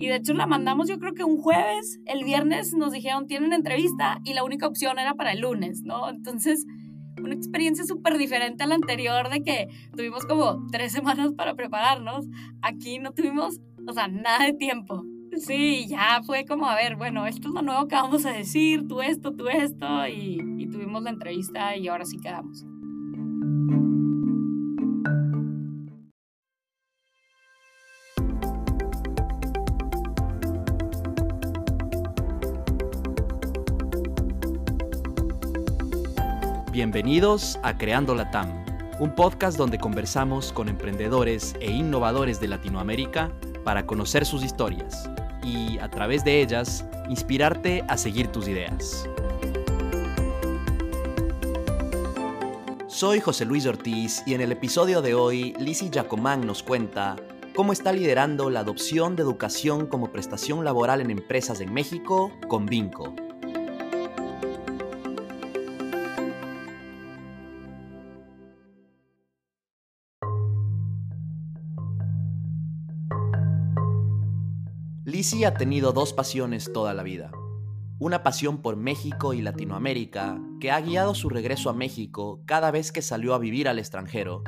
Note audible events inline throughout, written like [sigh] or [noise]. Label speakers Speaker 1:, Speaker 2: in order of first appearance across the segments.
Speaker 1: Y de hecho la mandamos yo creo que un jueves, el viernes nos dijeron tienen entrevista y la única opción era para el lunes, ¿no? Entonces, una experiencia súper diferente a la anterior de que tuvimos como tres semanas para prepararnos. Aquí no tuvimos, o sea, nada de tiempo. Sí, ya fue como, a ver, bueno, esto es lo nuevo que vamos a decir, tú esto, tú esto, y, y tuvimos la entrevista y ahora sí quedamos.
Speaker 2: Bienvenidos a Creando la TAM, un podcast donde conversamos con emprendedores e innovadores de Latinoamérica para conocer sus historias y, a través de ellas, inspirarte a seguir tus ideas. Soy José Luis Ortiz y en el episodio de hoy, Lizzie Jacomán nos cuenta cómo está liderando la adopción de educación como prestación laboral en empresas en México con Vinco. Lizzie ha tenido dos pasiones toda la vida. Una pasión por México y Latinoamérica, que ha guiado su regreso a México cada vez que salió a vivir al extranjero,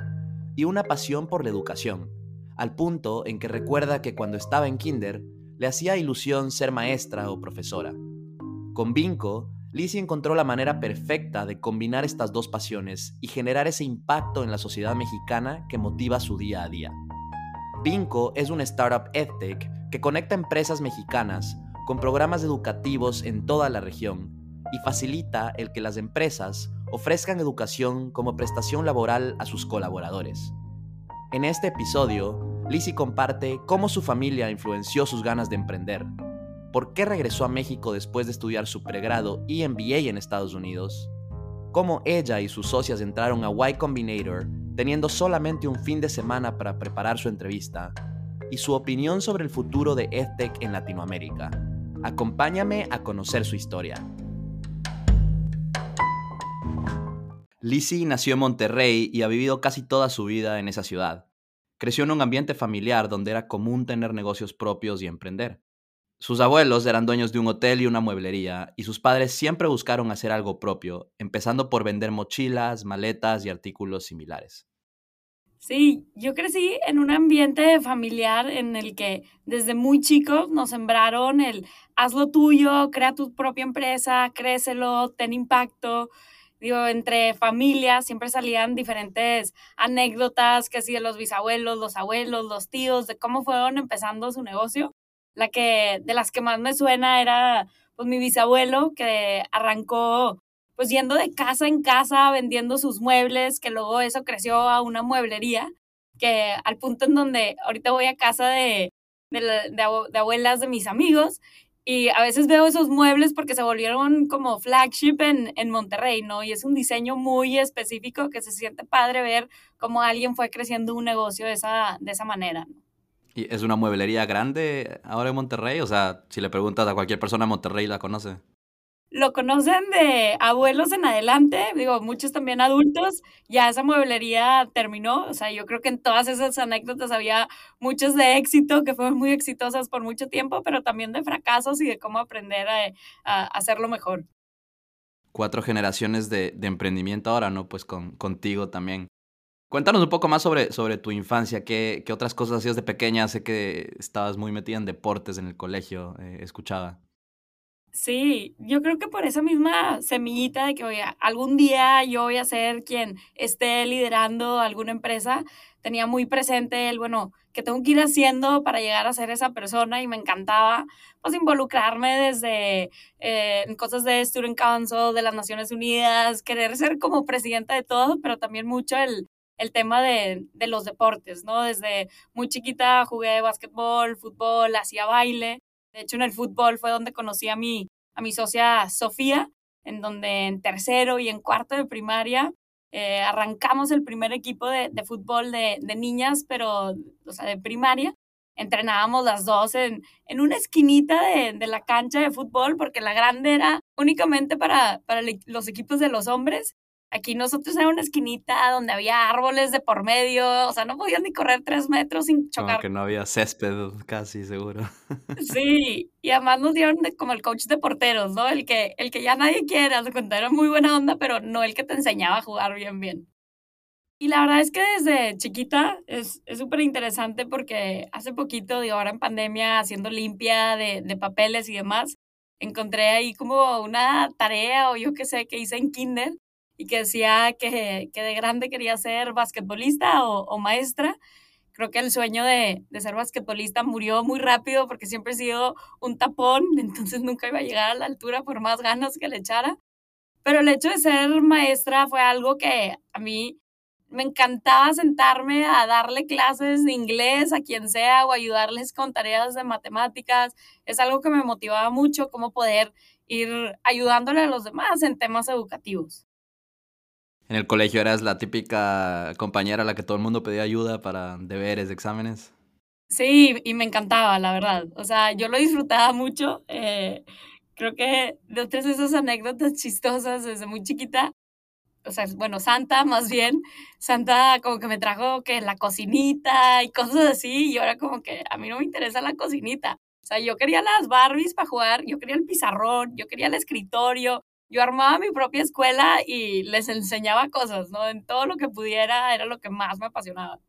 Speaker 2: y una pasión por la educación, al punto en que recuerda que cuando estaba en kinder le hacía ilusión ser maestra o profesora. Con Vinco, Lizzie encontró la manera perfecta de combinar estas dos pasiones y generar ese impacto en la sociedad mexicana que motiva su día a día. Vinco es una startup EdTech que conecta empresas mexicanas con programas educativos en toda la región y facilita el que las empresas ofrezcan educación como prestación laboral a sus colaboradores. En este episodio, Lizzie comparte cómo su familia influenció sus ganas de emprender, por qué regresó a México después de estudiar su pregrado y MBA en Estados Unidos, cómo ella y sus socias entraron a Y Combinator teniendo solamente un fin de semana para preparar su entrevista, y su opinión sobre el futuro de EdTech en Latinoamérica. Acompáñame a conocer su historia. Lizzie nació en Monterrey y ha vivido casi toda su vida en esa ciudad. Creció en un ambiente familiar donde era común tener negocios propios y emprender. Sus abuelos eran dueños de un hotel y una mueblería, y sus padres siempre buscaron hacer algo propio, empezando por vender mochilas, maletas y artículos similares.
Speaker 1: Sí, yo crecí en un ambiente familiar en el que desde muy chicos nos sembraron el haz lo tuyo, crea tu propia empresa, crécelo, ten impacto. Digo, entre familias siempre salían diferentes anécdotas, que así de los bisabuelos, los abuelos, los tíos, de cómo fueron empezando su negocio. La que, de las que más me suena era pues mi bisabuelo, que arrancó pues yendo de casa en casa, vendiendo sus muebles, que luego eso creció a una mueblería, que al punto en donde ahorita voy a casa de, de, abuelas de mis amigos y a veces veo esos muebles porque se volvieron como flagship en, en, Monterrey, ¿no? Y es un diseño muy específico que se siente padre ver cómo alguien fue creciendo un negocio de esa, de esa manera.
Speaker 2: ¿Y es una mueblería grande ahora en Monterrey? O sea, si le preguntas a cualquier persona en Monterrey, ¿la conoce?
Speaker 1: Lo conocen de abuelos en adelante, digo, muchos también adultos, ya esa mueblería terminó, o sea, yo creo que en todas esas anécdotas había muchos de éxito, que fueron muy exitosas por mucho tiempo, pero también de fracasos y de cómo aprender a, hacerlo mejor.
Speaker 2: Cuatro generaciones de, emprendimiento ahora, ¿no? Pues con, contigo también. Cuéntanos un poco más sobre, sobre tu infancia, ¿Qué, qué otras cosas hacías de pequeña, sé que estabas muy metida en deportes en el colegio, eh, escuchaba.
Speaker 1: Sí, yo creo que por esa misma semillita de que oye, algún día yo voy a ser quien esté liderando alguna empresa, tenía muy presente el, bueno, que tengo que ir haciendo para llegar a ser esa persona y me encantaba pues involucrarme desde eh, cosas de Student Council, de las Naciones Unidas, querer ser como presidenta de todo, pero también mucho el, el tema de, de los deportes, ¿no? Desde muy chiquita jugué básquetbol, fútbol, hacía baile de hecho, en el fútbol fue donde conocí a mi, a mi socia Sofía, en donde en tercero y en cuarto de primaria eh, arrancamos el primer equipo de, de fútbol de, de, niñas, pero, o sea, de primaria. Entrenábamos las dos en, en una esquinita de, de, la cancha de fútbol, porque la grande era únicamente para, para los equipos de los hombres Aquí nosotros era una esquinita donde había árboles de por medio, o sea, no podías ni correr tres metros sin chocar.
Speaker 2: Como que no había césped [laughs] casi, seguro. [laughs]
Speaker 1: Sí, y además nos dieron como el coach de porteros, ¿no? El que, el que ya nadie quiere, se cuenta, era muy buena onda, pero no el que te enseñaba a jugar bien, bien. Y la verdad es que desde chiquita es súper interesante porque hace poquito, digo, ahora en pandemia, haciendo limpia de, de papeles y demás, encontré ahí como una tarea o yo qué sé que hice en kinder y que decía que, que de grande quería ser basquetbolista o, o maestra. Creo que el sueño de, de, ser basquetbolista murió muy rápido porque siempre he sido un tapón, [laughs] entonces nunca iba a llegar a la altura por más ganas que le echara. Pero el hecho de ser maestra fue algo que a mí me encantaba sentarme a darle clases de inglés a quien sea o ayudarles con tareas de matemáticas. Es algo que me motivaba mucho, cómo poder ir ayudándole a los demás en temas educativos
Speaker 2: en el colegio eras la típica compañera a la que todo el mundo pedía ayuda para deberes, exámenes.
Speaker 1: Sí, y me encantaba, la verdad. O sea, yo lo disfrutaba mucho. Eh, creo que de otras de esas anécdotas chistosas desde muy chiquita, o sea, bueno, Santa más bien, Santa como que me trajo que la cocinita y cosas así, y ahora como que a mí no me interesa la cocinita. O sea, yo quería las Barbies para jugar, yo quería el pizarrón, yo quería el escritorio, yo armaba mi propia escuela y les enseñaba cosas, ¿no? En todo lo que pudiera era lo que más me apasionaba.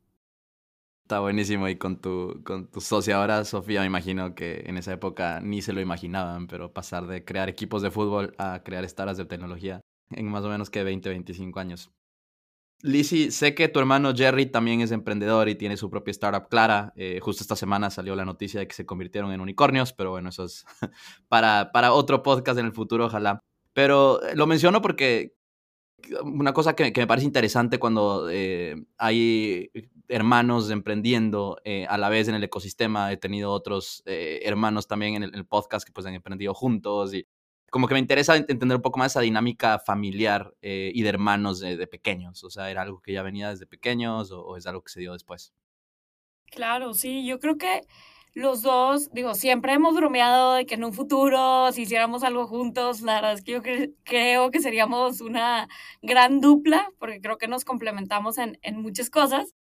Speaker 2: Está buenísimo. Y con tu, con tu socia ahora, Sofía, me imagino que en esa época ni se lo imaginaban, pero pasar de crear equipos de fútbol a crear startups de tecnología en más o menos que 20, 25 años. Lizzie, sé que tu hermano Jerry también es emprendedor y tiene su propia startup Clara. Eh, justo esta semana salió la noticia de que se convirtieron en unicornios, pero bueno, eso es [laughs] para, para otro podcast en el futuro, ojalá. Pero eh, lo menciono porque una cosa que, me parece interesante cuando eh, hay hermanos emprendiendo eh, a la vez en el ecosistema, he tenido otros hermanos también en el, podcast que pues han emprendido juntos y como que me interesa entender un poco más esa dinámica familiar y de hermanos de, pequeños, o sea, ¿era algo que ya venía desde pequeños o es algo que se dio después?
Speaker 1: Claro, sí, yo creo que los dos, digo, siempre hemos bromeado de que en un futuro, si hiciéramos algo juntos, la verdad es que yo creo que seríamos una gran dupla, porque creo que nos complementamos en, en muchas cosas.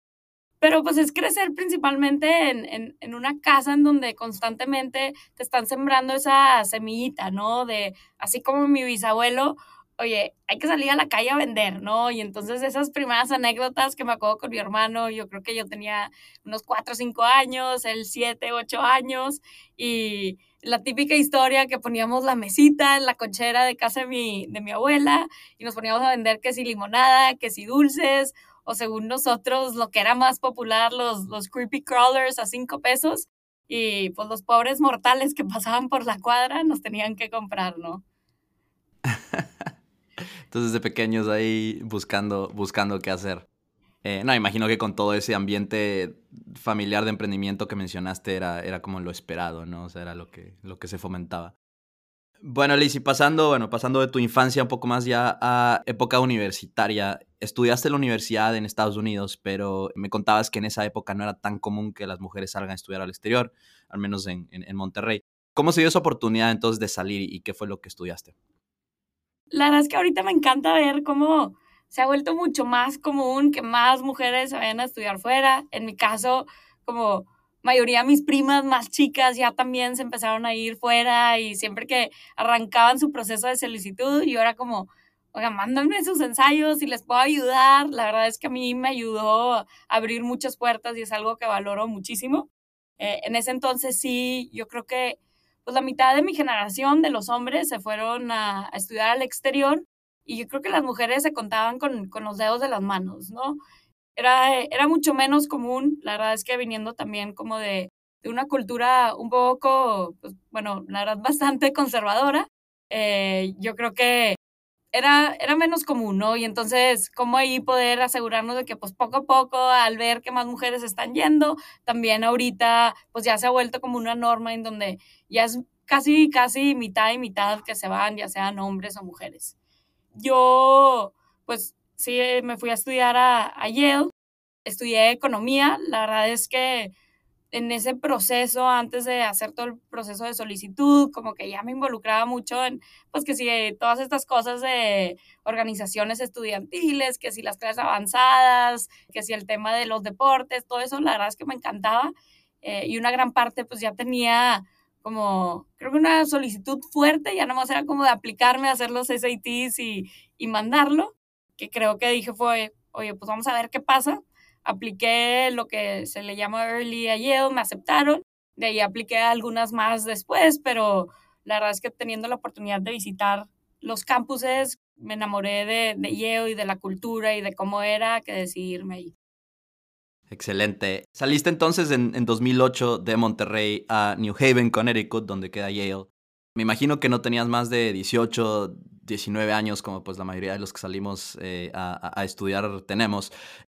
Speaker 1: Pero pues es crecer principalmente en, en, en, una casa en donde constantemente te están sembrando esa semillita, ¿no? De, así como mi bisabuelo, oye, hay que salir a la calle a vender, ¿no? Y entonces esas primeras anécdotas que me acuerdo con mi hermano, yo creo que yo tenía unos cuatro o cinco años, él siete, ocho años, y la típica historia que poníamos la mesita en la conchera de casa de mi, de mi abuela y nos poníamos a vender que si limonada, que si dulces, o según nosotros lo que era más popular, los, los creepy crawlers a cinco pesos, y pues los pobres mortales que pasaban por la cuadra nos tenían que comprar, ¿no?
Speaker 2: Entonces, de pequeños ahí buscando, buscando qué hacer. Eh, no, imagino que con todo ese ambiente familiar de emprendimiento que mencionaste era, era como lo esperado, ¿no? O sea, era lo que, lo que se fomentaba. Bueno, Liz, pasando, bueno, pasando de tu infancia un poco más ya a época universitaria, estudiaste en la universidad en Estados Unidos, pero me contabas que en esa época no era tan común que las mujeres salgan a estudiar al exterior, al menos en, en Monterrey. ¿Cómo se dio esa oportunidad entonces de salir y qué fue lo que estudiaste?
Speaker 1: La verdad es que ahorita me encanta ver cómo se ha vuelto mucho más común que más mujeres se vayan a estudiar fuera. En mi caso, como mayoría de mis primas más chicas ya también se empezaron a ir fuera y siempre que arrancaban su proceso de solicitud, yo era como, oiga, mándenme sus ensayos y les puedo ayudar. La verdad es que a mí me ayudó a abrir muchas puertas y es algo que valoro muchísimo. Eh, en ese entonces sí, yo creo que pues la mitad de mi generación de los hombres se fueron a, estudiar al exterior y yo creo que las mujeres se contaban con, con, los dedos de las manos, ¿no? Era, era mucho menos común, la verdad es que viniendo también como de, de una cultura un poco, pues, bueno, la verdad [laughs] bastante conservadora, eh, yo creo que era, era menos común, ¿no? Y entonces, ¿cómo ahí poder asegurarnos de que pues poco a poco, al ver que más mujeres están yendo, también ahorita pues ya se ha vuelto como una norma en donde ya es casi, casi mitad y mitad que se van, ya sean hombres o mujeres. Yo, pues sí, me fui a estudiar a, a Yale, estudié economía, la verdad es que en ese proceso, antes de hacer todo el proceso de solicitud, como que ya me involucraba mucho en, pues que si todas estas cosas de organizaciones estudiantiles, que si las clases avanzadas, que si el tema de los deportes, todo eso, la verdad es que me encantaba. Eh, y una gran parte, pues ya tenía como, creo que una solicitud fuerte, ya nomás era como de aplicarme a hacer los SATs y, y mandarlo, que creo que dije fue, oye, pues vamos a ver qué pasa apliqué lo que se le llama Early a Yale, me aceptaron, de ahí apliqué algunas más después, pero la verdad es que teniendo la oportunidad de visitar los campuses, me enamoré de, Yale y de la cultura y de cómo era que decidirme ahí.
Speaker 2: Excelente. Saliste entonces en, en 2008 de Monterrey a New Haven, Connecticut, donde queda Yale. Me imagino que no tenías más de 18, 19 años, como pues la mayoría de los que salimos eh, a, estudiar tenemos.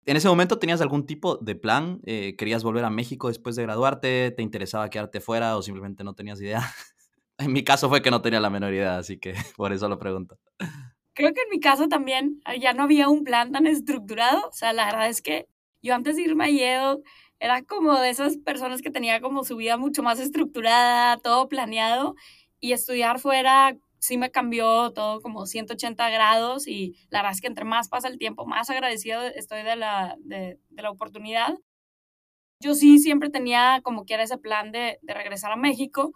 Speaker 2: ¿En ese momento tenías algún tipo de plan? Eh, ¿Querías volver a México después de graduarte? ¿Te interesaba quedarte fuera o simplemente no tenías idea? [laughs] en mi caso fue que no tenía la menor idea, así que [laughs] por eso lo pregunto.
Speaker 1: Creo que en mi caso también ah, ya no había un plan tan estructurado. O sea, la verdad es que yo antes de irme a Yale era como de esas personas que tenía como su vida mucho más estructurada, todo planeado y estudiar fuera sí me cambió todo como 180 grados y la verdad es que entre más pasa el tiempo, más agradecido estoy de la, de, la oportunidad. Yo sí siempre tenía como que era ese plan de, de, regresar a México.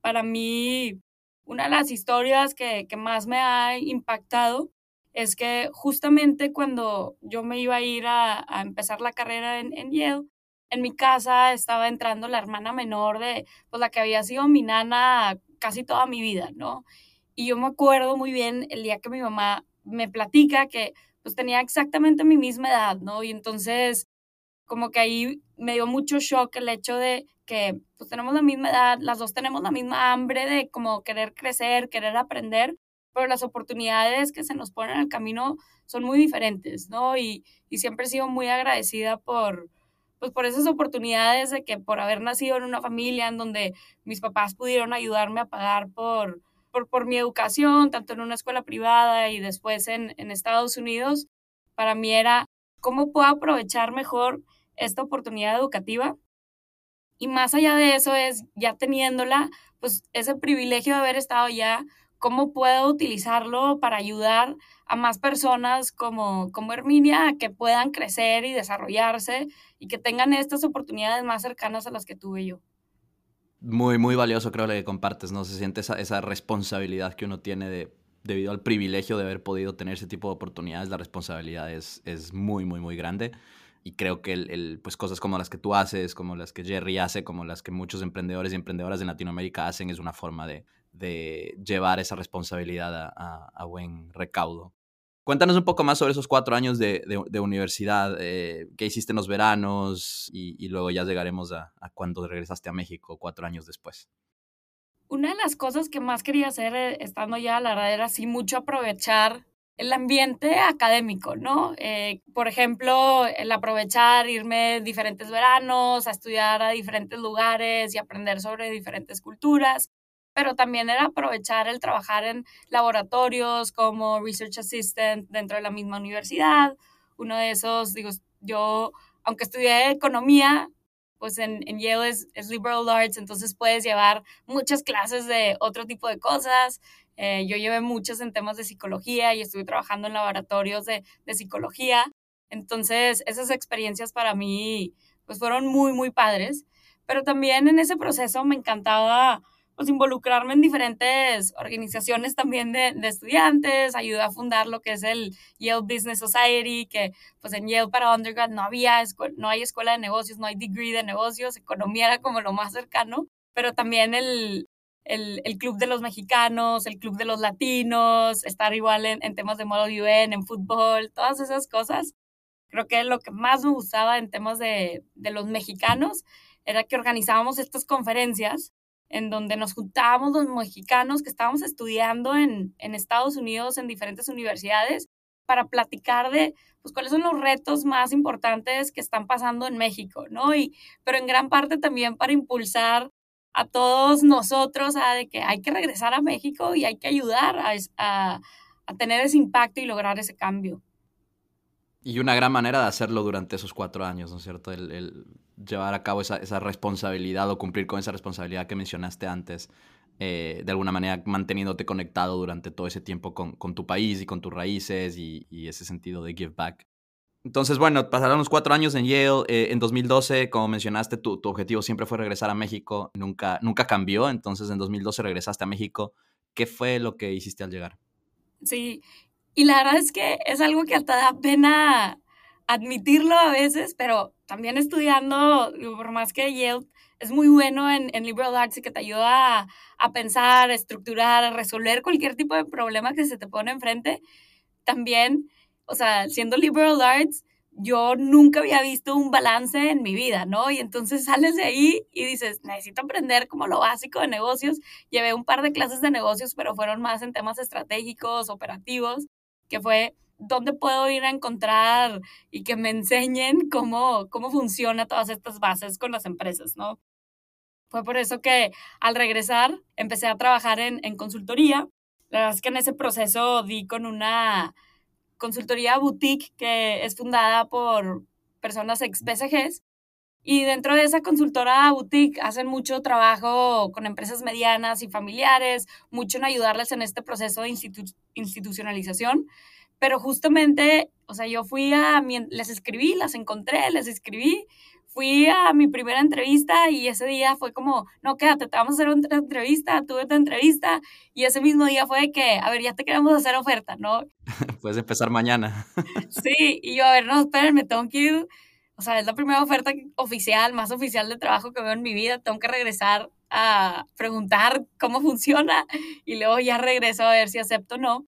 Speaker 1: Para mí, una de las historias que, que más me ha impactado es que justamente cuando yo me iba a ir a, a empezar la carrera en, en Yale, en mi casa estaba entrando la hermana menor de pues, la que había sido mi nana casi toda mi vida, ¿no? Y yo me acuerdo muy bien el día que mi mamá me platica que pues tenía exactamente mi misma edad, ¿no? Y entonces como que ahí me dio mucho shock el hecho de que pues tenemos la misma edad, las dos tenemos la misma hambre de como querer crecer, querer aprender, pero las oportunidades que se nos ponen en el camino son muy diferentes, ¿no? Y, y siempre he sido muy agradecida por, pues por esas oportunidades de que por haber nacido en una familia en donde mis papás pudieron ayudarme a pagar por, por, mi educación, tanto en una escuela privada y después en, Estados Unidos, para mí era cómo puedo aprovechar mejor esta oportunidad educativa. Y más allá de eso es, ya teniéndola, pues ese privilegio de haber estado ya, cómo puedo utilizarlo para ayudar a más personas como, como Herminia a que puedan crecer y desarrollarse y que tengan estas oportunidades más cercanas a las que tuve yo
Speaker 2: muy, muy valioso creo lo que compartes, ¿no? Se siente esa, esa responsabilidad que uno tiene de, debido al privilegio de haber podido tener ese tipo de oportunidades, la responsabilidad es, es muy, muy, muy grande. Y creo que el, el, pues cosas como las que tú haces, como las que Jerry hace, como las que muchos emprendedores y emprendedoras en Latinoamérica hacen, es una forma de, de llevar esa responsabilidad a, buen recaudo. Cuéntanos un poco más sobre esos cuatro años de, de, universidad, eh, qué hiciste en los veranos y, luego ya llegaremos a, a, cuando regresaste a México cuatro años después.
Speaker 1: Una de las cosas que más quería hacer eh, estando ya a la verdad era así mucho aprovechar el ambiente académico, ¿no? Eh, por ejemplo, el aprovechar, irme diferentes veranos, a estudiar a diferentes lugares y aprender sobre diferentes culturas pero también era aprovechar el trabajar en laboratorios como Research Assistant dentro de la misma universidad. Uno de esos, digo, yo, aunque estudié economía, pues en, en Yale es, es, liberal arts, entonces puedes llevar muchas clases de otro tipo de cosas. Eh, yo llevé muchas en temas de psicología y estuve trabajando en laboratorios de, de psicología. Entonces, esas experiencias para mí, pues fueron muy, muy padres. Pero también en ese proceso me encantaba pues involucrarme en diferentes organizaciones también de, de, estudiantes, ayudé a fundar lo que es el Yale Business Society, que pues en Yale para undergrad no había, no hay escuela de negocios, no hay degree de negocios, economía era como lo más cercano, pero también el, el, el Club de los Mexicanos, el Club de los Latinos, estar igual en, temas de modo UN, en fútbol, todas esas cosas. Creo que lo que más me gustaba en temas de, de los mexicanos era que organizábamos estas conferencias en donde nos juntábamos los mexicanos que estábamos estudiando en, en Estados Unidos en diferentes universidades para platicar de pues, cuáles son los retos más importantes que están pasando en México, ¿no? Y, pero en gran parte también para impulsar a todos nosotros a de que hay que regresar a México y hay que ayudar a, a, a tener ese impacto y lograr ese cambio.
Speaker 2: Y una gran manera de hacerlo durante esos cuatro años, ¿no es cierto? El, llevar a cabo esa, responsabilidad o cumplir con esa responsabilidad que mencionaste antes, eh, de alguna manera manteniéndote conectado durante todo ese tiempo con, tu país y con tus raíces y, ese sentido de give back. Entonces, bueno, pasaron los cuatro años en Yale. Eh, en 2012, como mencionaste, tu, tu, objetivo siempre fue regresar a México. Nunca, nunca cambió. Entonces, en 2012 regresaste a México. ¿Qué fue lo que hiciste al llegar?
Speaker 1: Sí, y la verdad es que es algo que hasta da pena admitirlo a veces, pero también estudiando, por más que Yale es muy bueno en, en liberal arts y que te ayuda a, a, pensar, a estructurar, a resolver cualquier tipo de problema que se te pone enfrente, también, o sea, siendo liberal arts, yo nunca había visto un balance en mi vida, ¿no? Y entonces sales de ahí y dices, necesito aprender como lo básico de negocios. Llevé un par de clases de negocios, pero fueron más en temas estratégicos, operativos que fue dónde puedo ir a encontrar y que me enseñen cómo, cómo funciona todas estas bases con las empresas, ¿no? Fue por eso que al regresar empecé a trabajar en, en consultoría. La verdad es que en ese proceso di con una consultoría boutique que es fundada por personas ex BCGs y dentro de esa consultora boutique hacen mucho trabajo con empresas medianas y familiares, mucho en ayudarles en este proceso de institucionalización. Pero justamente, o sea, yo fui a, les escribí, las encontré, les escribí, fui a mi primera entrevista y ese día fue como, no, quédate, te vamos a hacer otra entrevista, tuve otra entrevista y ese mismo día fue de que, a ver, ya te queremos hacer oferta, ¿no? [laughs]
Speaker 2: Puedes empezar mañana. [laughs]
Speaker 1: sí, y yo, a ver, no, esperen, me tengo que ir o sea, es la primera oferta oficial, más oficial de trabajo que veo en mi vida. Tengo que regresar a preguntar cómo funciona y luego ya regreso a ver si acepto o no.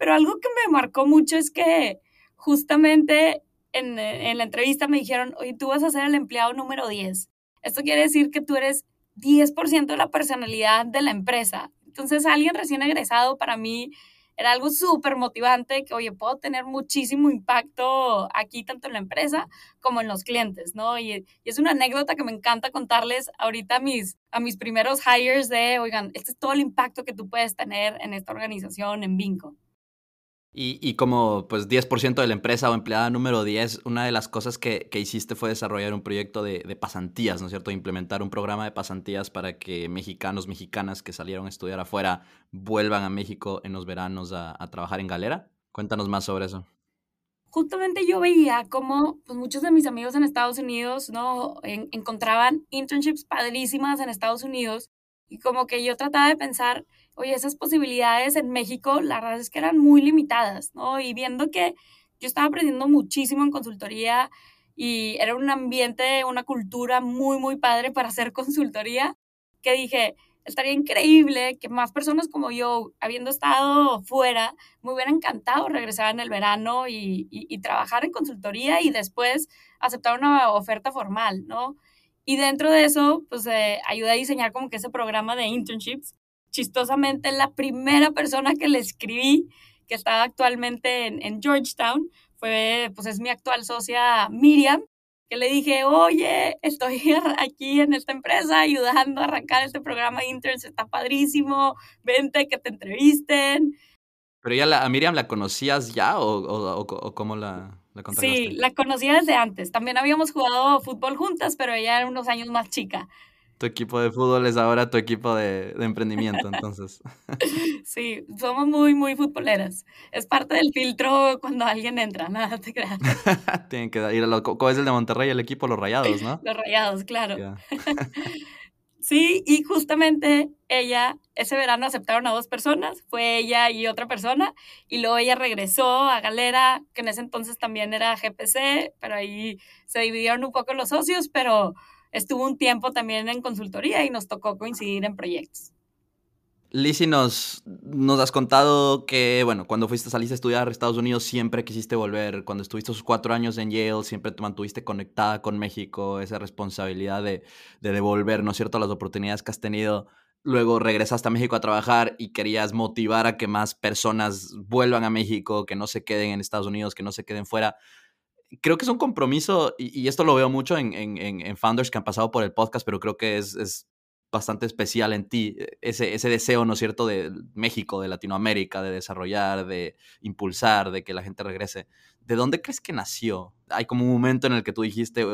Speaker 1: Pero algo que me marcó mucho es que justamente en, la entrevista me dijeron, oye, tú vas a ser el empleado número 10. Esto quiere decir que tú eres 10% de la personalidad de la empresa. Entonces, alguien recién egresado para mí era algo súper motivante que, oye, puedo tener muchísimo impacto aquí, tanto en la empresa como en los clientes, ¿no? Y, es una anécdota que me encanta contarles ahorita a mis, a mis primeros hires de, oigan, este es todo el impacto que tú puedes tener en esta organización, en Vinco.
Speaker 2: Y, como pues 10% de la empresa o empleada número 10, una de las cosas que, hiciste fue desarrollar un proyecto de, pasantías, ¿no es cierto? Implementar un programa de pasantías para que mexicanos, mexicanas que salieron a estudiar afuera vuelvan a México en los veranos a, trabajar en galera. Cuéntanos más sobre eso.
Speaker 1: Justamente yo veía como pues, muchos de mis amigos en Estados Unidos, ¿no? encontraban internships padrísimas en Estados Unidos y como que yo trataba de pensar oye, esas posibilidades en México, la verdad es que eran muy limitadas, ¿no? Y viendo que yo estaba aprendiendo muchísimo en consultoría y era un ambiente, una cultura muy, muy padre para hacer [laughs] consultoría, que dije, estaría increíble que más personas como yo, habiendo estado fuera, me hubiera encantado regresar en el verano y, y, trabajar en consultoría y después aceptar una oferta formal, ¿no? Y dentro de eso, pues eh, ayudé a diseñar como que ese programa de internships chistosamente la primera persona que le escribí, que está actualmente en, Georgetown, fue, pues es mi actual socia Miriam, que le dije, oye, estoy [laughs] aquí en esta empresa ayudando a arrancar este programa de interns, está padrísimo, vente que te entrevisten.
Speaker 2: ¿Pero ya a Miriam la conocías ya o, o, cómo la, la
Speaker 1: Sí, la conocía desde antes. También habíamos jugado fútbol juntas, pero ella era unos años más chica
Speaker 2: tu equipo de fútbol es ahora tu equipo de, emprendimiento, entonces. [laughs]
Speaker 1: Sí, somos muy, muy futboleras. Es parte del filtro cuando alguien entra, [laughs] nada te creas. [laughs]
Speaker 2: Tienen que ir a los... ¿Cuál es el de Monterrey? El equipo Los Rayados, ¿no?
Speaker 1: Los Rayados, claro. sí, y justamente ella, ese verano aceptaron a dos personas, fue ella y otra persona, y luego ella regresó a Galera, que en ese entonces también era GPC, pero ahí se dividieron un poco los socios, pero estuvo un tiempo también en consultoría y nos tocó coincidir en proyectos.
Speaker 2: Lizzie, nos, nos has contado que, bueno, cuando fuiste, saliste a estudiar a Estados Unidos, siempre quisiste volver. Cuando estuviste esos cuatro años en Yale, siempre te mantuviste conectada con México, esa responsabilidad de, de devolver, ¿no es cierto?, las oportunidades que has tenido. Luego regresaste a México a trabajar y querías motivar a que más personas vuelvan a México, que no se queden en Estados Unidos, que no se queden fuera creo que es un compromiso, y, esto lo veo mucho en, en, founders que han pasado por el podcast, pero creo que es, es bastante especial en ti, e, ese, ese, deseo, ¿no es cierto?, de México, de Latinoamérica, de desarrollar, de impulsar, de que la gente regrese. ¿De dónde crees que nació? ¿Hay como un momento en el que tú dijiste,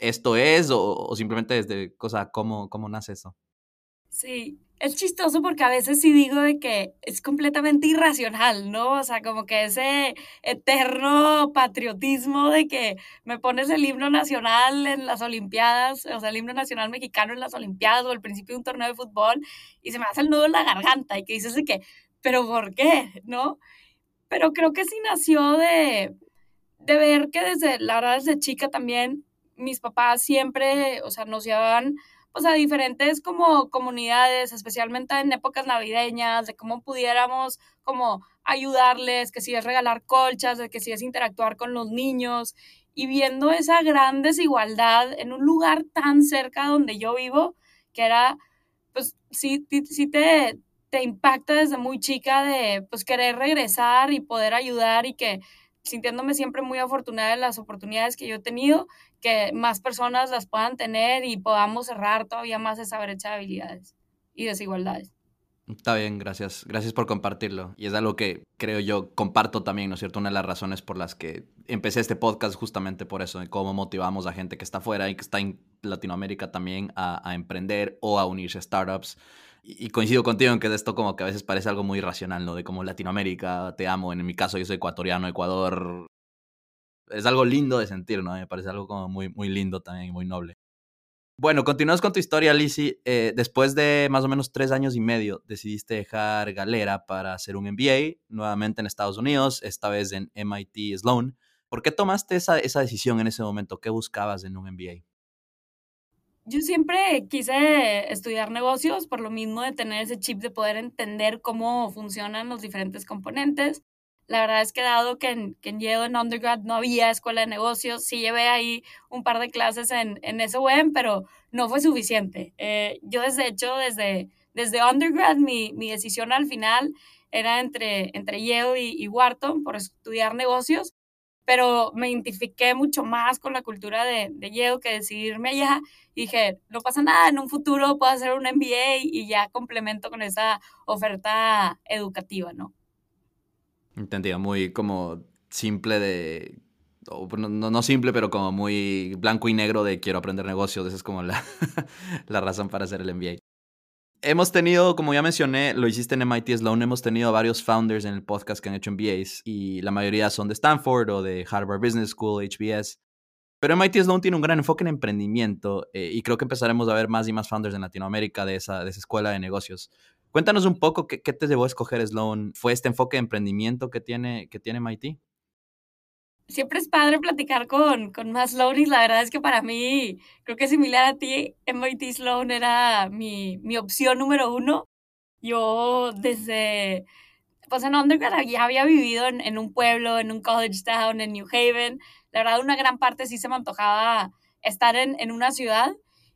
Speaker 2: esto es, o, simplemente desde, cosa, ¿cómo, cómo nace eso?
Speaker 1: Sí, es chistoso porque a veces sí digo de que es completamente irracional, ¿no? O sea, como que ese eterno patriotismo de que me pones el himno nacional en las Olimpiadas, o sea, el himno nacional mexicano en las Olimpiadas o al principio de un torneo de fútbol y se me hace el nudo en la garganta y que dices de que, pero ¿por qué? ¿No? Pero creo que sí nació de, de ver que desde, la verdad, desde chica también, mis papás siempre, o sea, nos llevaban pues a diferentes como comunidades, especialmente en épocas navideñas, de cómo pudiéramos como ayudarles, que si es regalar colchas, de que si es interactuar con los niños y viendo esa gran desigualdad en un lugar tan cerca donde yo vivo, que era, pues sí, sí te, te impacta desde muy chica de pues querer regresar y poder ayudar y que sintiéndome siempre muy afortunada de las oportunidades que yo he tenido, que más personas las puedan tener y podamos cerrar todavía más esa brecha de habilidades y desigualdades.
Speaker 2: Está bien, gracias. Gracias por compartirlo. Y es algo que creo yo comparto también, ¿no es cierto? Una de las razones por las que empecé este podcast justamente por eso, de cómo motivamos a gente que está fuera y que está en Latinoamérica también a, a emprender o a unirse a startups y coincido contigo en que esto como que a veces parece algo muy irracional, ¿no? De como Latinoamérica, te amo, en mi caso yo soy ecuatoriano, Ecuador. Es algo lindo de sentir, ¿no? Me parece algo como muy, muy lindo también, muy noble. Bueno, continuamos con tu historia, Lizzie. Eh, después de más o menos tres años y medio, decidiste dejar Galera para hacer un MBA, nuevamente en Estados Unidos, esta vez en MIT Sloan. ¿Por qué tomaste esa, esa decisión en ese momento? ¿Qué buscabas en un MBA?
Speaker 1: Yo siempre quise estudiar negocios por lo mismo de tener ese chip de poder entender cómo funcionan los diferentes componentes. La verdad es que dado que en, que en Yale en undergrad no había escuela de negocios, sí llevé ahí un par de clases en, en SOM, pero no fue suficiente. Eh, yo desde hecho, desde, desde undergrad, mi, mi decisión al final era entre, entre Yale y, y Wharton por estudiar negocios pero me identifiqué mucho más con la cultura de, de Yale que decidirme allá. Y dije, no pasa nada, en un futuro puedo hacer un MBA y ya complemento con esa oferta educativa, ¿no?
Speaker 2: Entendido, muy como simple de, no, no, simple, pero como muy blanco y negro de quiero aprender negocios, esa es como la, [laughs] la razón para hacer el MBA hemos tenido, como ya mencioné, lo hiciste en MIT Sloan, hemos tenido varios founders en el podcast que han hecho MBAs y la mayoría son de Stanford o de Harvard Business School, HBS. Pero MIT Sloan tiene un gran enfoque en emprendimiento eh, y creo que empezaremos a ver más y más founders en Latinoamérica de esa, de esa escuela de negocios. Cuéntanos un poco qué, qué, te llevó a escoger Sloan. ¿Fue este enfoque de emprendimiento que tiene, que tiene MIT?
Speaker 1: siempre es padre platicar con, con más Sloanis. La verdad es que para mí, creo que similar a ti, MIT Sloan era mi, mi opción número uno. Yo desde, pues en undergrad ya había vivido en, en, un pueblo, en un college town, en New Haven. La verdad, una gran parte sí se me antojaba estar en, en una ciudad.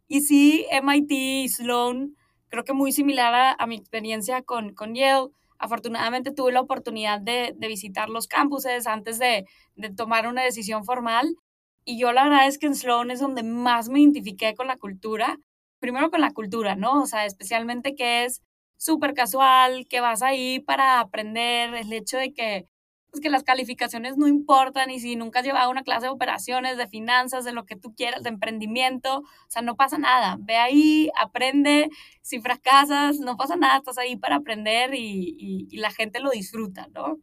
Speaker 1: Y sí, MIT Sloan, creo que muy similar a, a mi experiencia con, con Yale Afortunadamente tuve la oportunidad de, visitar los campuses antes de, tomar una decisión formal y yo la verdad es que en Sloan es donde más me identifiqué con la cultura. Primero con la cultura, ¿no? O sea, especialmente que es súper casual, que vas ahí para aprender, el hecho de que pues que las calificaciones no importan y si nunca has llevado una clase de operaciones, de finanzas, de lo que tú quieras, de emprendimiento, o sea, no pasa nada. Ve ahí, aprende, si fracasas, no pasa nada, estás ahí para aprender y, y, la gente lo disfruta, ¿no?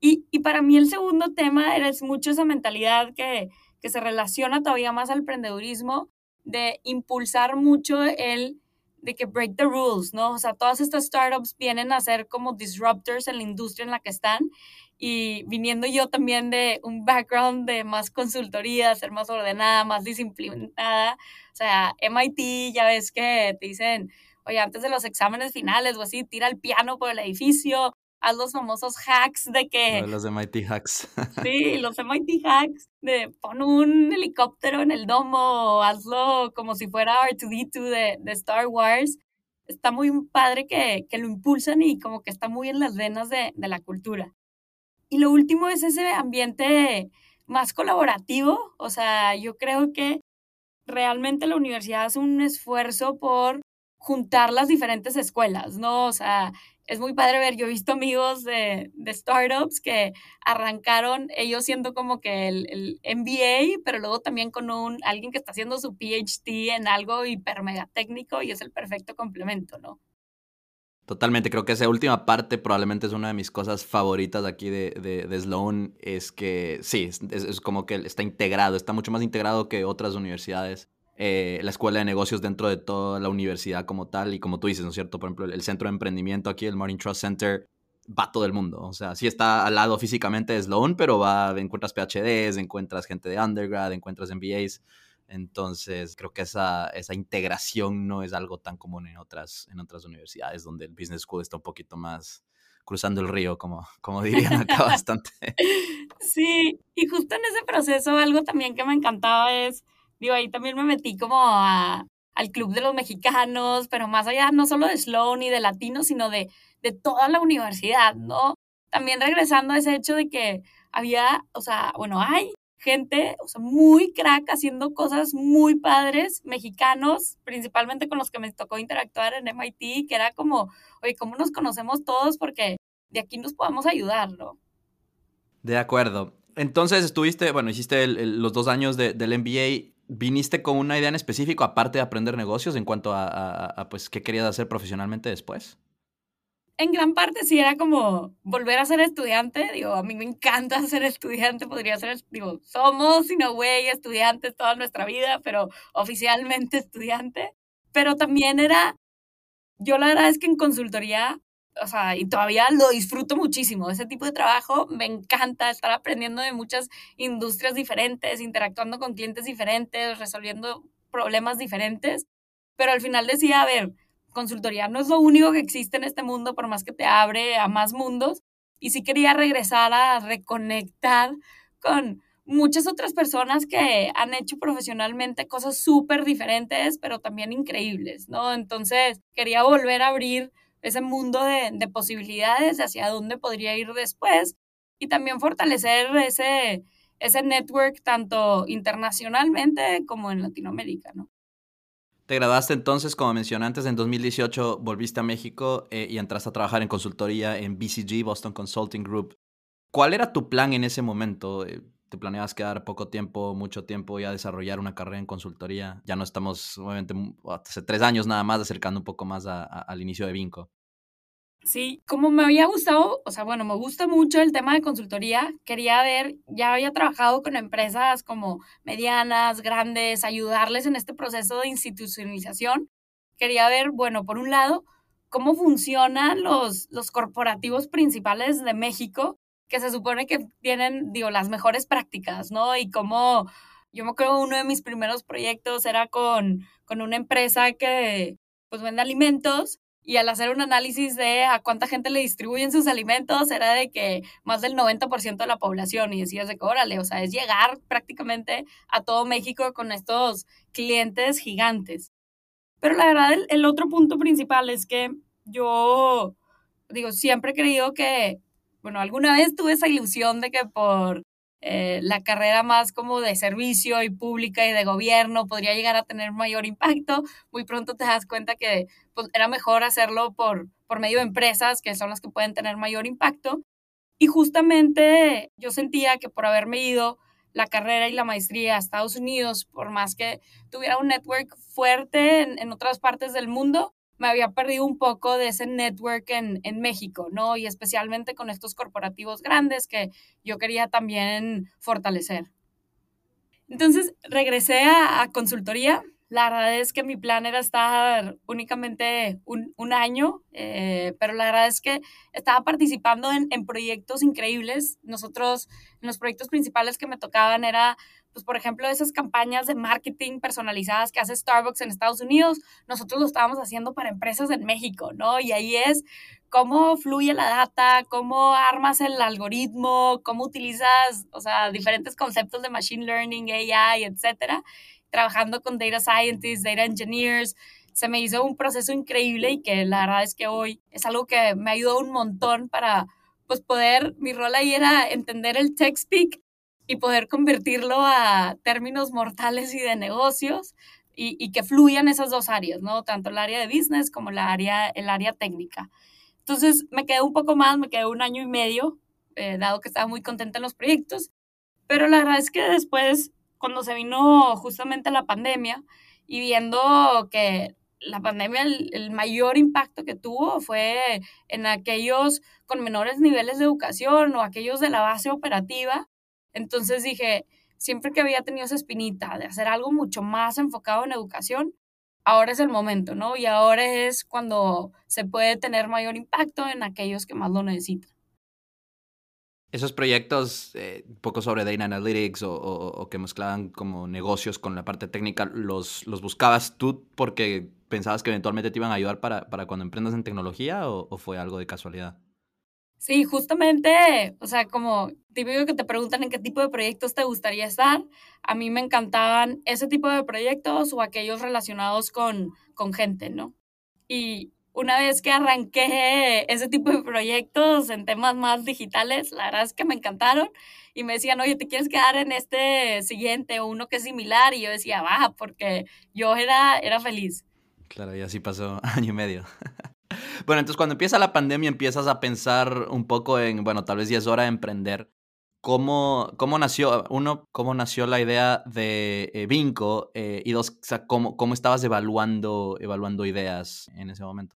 Speaker 1: Y, y, para mí el segundo tema es mucho esa mentalidad que, que se relaciona todavía más al emprendedurismo, de impulsar mucho el de que break the rules, ¿no? O sea, todas estas startups vienen a ser como disruptors en la industria en la que están y viniendo yo también de un background de más consultoría, ser más ordenada, más disciplinada, o sea, MIT ya ves que te dicen, oye, antes de los exámenes finales o así, tira el piano por el edificio, haz los famosos hacks de que...
Speaker 2: Los MIT hacks.
Speaker 1: sí, [laughs] los MIT hacks de pon un helicóptero en el domo, hazlo como si fuera R2D2 de, de Star Wars. Está muy padre que, que, lo impulsan y como que está muy en las venas de, de la cultura. Y lo último es ese ambiente más colaborativo. O sea, yo creo que realmente la universidad hace un esfuerzo por juntar las diferentes escuelas, ¿no? O sea, es muy padre ver, yo he visto amigos de, de startups que arrancaron ellos siendo como que el, el, MBA, pero luego también con un, alguien que está haciendo su PhD en algo hiper mega técnico y es el perfecto complemento, ¿no?
Speaker 2: Totalmente, creo que esa última parte probablemente es una de mis cosas favoritas aquí de, de, de Sloan, es que sí, es, es, como que está integrado, está mucho más integrado que otras universidades. Eh, la escuela de negocios dentro de toda la universidad como tal, y como tú dices, ¿no es cierto? Por ejemplo, el centro de emprendimiento aquí, el Martin Trust Center, va todo el mundo. O sea, sí está al lado físicamente de Sloan, pero va, encuentras PhDs, encuentras gente de undergrad, encuentras MBAs. Entonces, creo que esa, esa integración no es algo tan común en otras, en otras universidades donde el Business School está un poquito más cruzando el río, como, como dirían acá [laughs] bastante.
Speaker 1: Sí, y justo en ese proceso algo también que me encantaba es, digo, ahí también me metí como al Club de los Mexicanos, pero más allá no solo de Sloan y de Latinos, sino de, de toda la universidad, ¿no? También regresando a ese hecho de que había, o sea, bueno, hay gente, muy crack haciendo cosas muy padres, mexicanos, principalmente con los que me tocó interactuar en MIT, que era como, oye, ¿cómo nos conocemos todos? Porque de aquí nos podemos ayudar, ¿no?
Speaker 2: De acuerdo. Entonces estuviste, bueno, hiciste los dos años de, del MBA. ¿Viniste con una idea en específico, aparte de aprender negocios, en cuanto a, pues, qué querías hacer profesionalmente después?
Speaker 1: en gran parte sí era como volver a ser estudiante. Digo, a mí me encanta [laughs] ser estudiante, podría ser, digo, somos, sino güey, estudiantes toda nuestra vida, pero oficialmente [laughs] estudiante. Pero también era, yo la verdad es que en consultoría, o sea, y todavía lo disfruto muchísimo, ese tipo de trabajo me encanta estar aprendiendo de muchas industrias diferentes, interactuando con clientes diferentes, resolviendo problemas diferentes. Pero al final decía, a ver, consultoría no es lo único que existe en este mundo, por más que te abre a más mundos. Y sí quería regresar a reconectar con muchas otras personas que han hecho profesionalmente cosas súper diferentes, pero también increíbles, ¿no? Entonces, quería volver a abrir ese mundo de, de posibilidades hacia dónde podría ir después y también fortalecer ese, ese network tanto internacionalmente como en Latinoamérica, ¿no?
Speaker 2: Te graduaste entonces, como mencioné antes, en 2018 volviste a México eh, y entraste a trabajar en consultoría en BCG, Boston Consulting Group. ¿Cuál era tu plan en ese momento? ¿Te planeabas quedar poco tiempo, mucho tiempo y a desarrollar una carrera en consultoría? Ya no estamos, obviamente, hace tres años nada más, acercando un poco más al inicio de Vinco.
Speaker 1: Sí, como me había gustado, o sea, bueno, me gusta mucho el tema de consultoría, quería ver, ya había trabajado con empresas como medianas, grandes, ayudarles en este proceso de institucionalización. Quería ver, bueno, por un lado, cómo funcionan los, los corporativos principales de México, que se supone que tienen, digo, las mejores prácticas, ¿no? Y cómo, yo me acuerdo, uno de mis primeros proyectos era con, con una empresa que, pues, vende alimentos y al hacer un análisis de a cuánta gente le distribuyen sus alimentos, era de que más del 90% de la población, y decías de que, órale, o sea, es llegar prácticamente a todo México con estos clientes gigantes. Pero la verdad, el, el otro punto principal es que yo, digo, siempre he creído que, bueno, alguna vez tuve esa ilusión de que por eh, la carrera más como de servicio y pública y de gobierno podría llegar a tener mayor impacto, muy pronto te das cuenta que pues, era mejor hacerlo por, por medio de empresas, que son las que pueden tener mayor impacto. Y justamente yo sentía que por haberme ido la carrera y la maestría a Estados Unidos, por más que tuviera un network fuerte en, en otras partes del mundo, me había perdido un poco de ese network en, en, México, ¿no? Y especialmente con estos corporativos grandes que yo quería también fortalecer. Entonces regresé a, a consultoría. La verdad es que mi plan era estar únicamente un, un año, eh, pero la verdad es que estaba participando en, en proyectos increíbles. Nosotros, en los proyectos principales que me tocaban era pues por ejemplo, esas campañas de marketing personalizadas que hace Starbucks en Estados Unidos, nosotros lo estábamos haciendo para empresas en México, ¿no? Y ahí es cómo fluye la data, cómo armas el algoritmo, cómo utilizas, o sea, diferentes conceptos de machine learning, AI, etcétera, trabajando con data scientists, data engineers. Se me hizo un proceso increíble y que la verdad es que hoy es algo que me ayudó un montón para pues poder, mi rol ahí era entender el tech speak y poder convertirlo a términos mortales y de negocios y, que fluyan esas dos áreas, ¿no? Tanto el área de business como la área, el área técnica. Entonces me quedé un poco más, me quedé un año y medio, eh, dado que estaba muy contenta en los proyectos, pero la verdad es que después, cuando se vino justamente la pandemia y viendo que la pandemia, el, mayor impacto que tuvo fue en aquellos con menores niveles de educación o aquellos de la base operativa. Entonces dije, siempre que había tenido esa espinita de hacer algo mucho más enfocado en educación, ahora es el momento, ¿no? Y ahora es cuando se puede tener mayor impacto en aquellos que más lo necesitan.
Speaker 2: Esos proyectos, eh, poco sobre Data Analytics o, que mezclaban como negocios con la parte técnica, ¿los, los buscabas tú porque pensabas que eventualmente te iban a ayudar para, para cuando emprendas en tecnología o, fue algo de casualidad?
Speaker 1: Sí, justamente, o sea, como típico que te preguntan en qué tipo de proyectos te gustaría estar, a mí me encantaban ese tipo de proyectos o aquellos relacionados con, con gente, ¿no? Y una vez que arranqué ese tipo de proyectos en temas más digitales, la verdad es que me encantaron y me decían, oye, ¿te quieres quedar en este siguiente o uno que es similar? Y yo decía, va, porque yo era, era feliz.
Speaker 2: Claro, y así pasó [laughs] año y medio. Bueno, entonces cuando empieza la pandemia empiezas a pensar un poco en, bueno, tal vez ya es hora de emprender. ¿Cómo, cómo nació, uno, cómo nació la idea de eh, Vinco? Eh, y dos, ¿cómo, ¿cómo estabas evaluando, evaluando ideas en ese momento?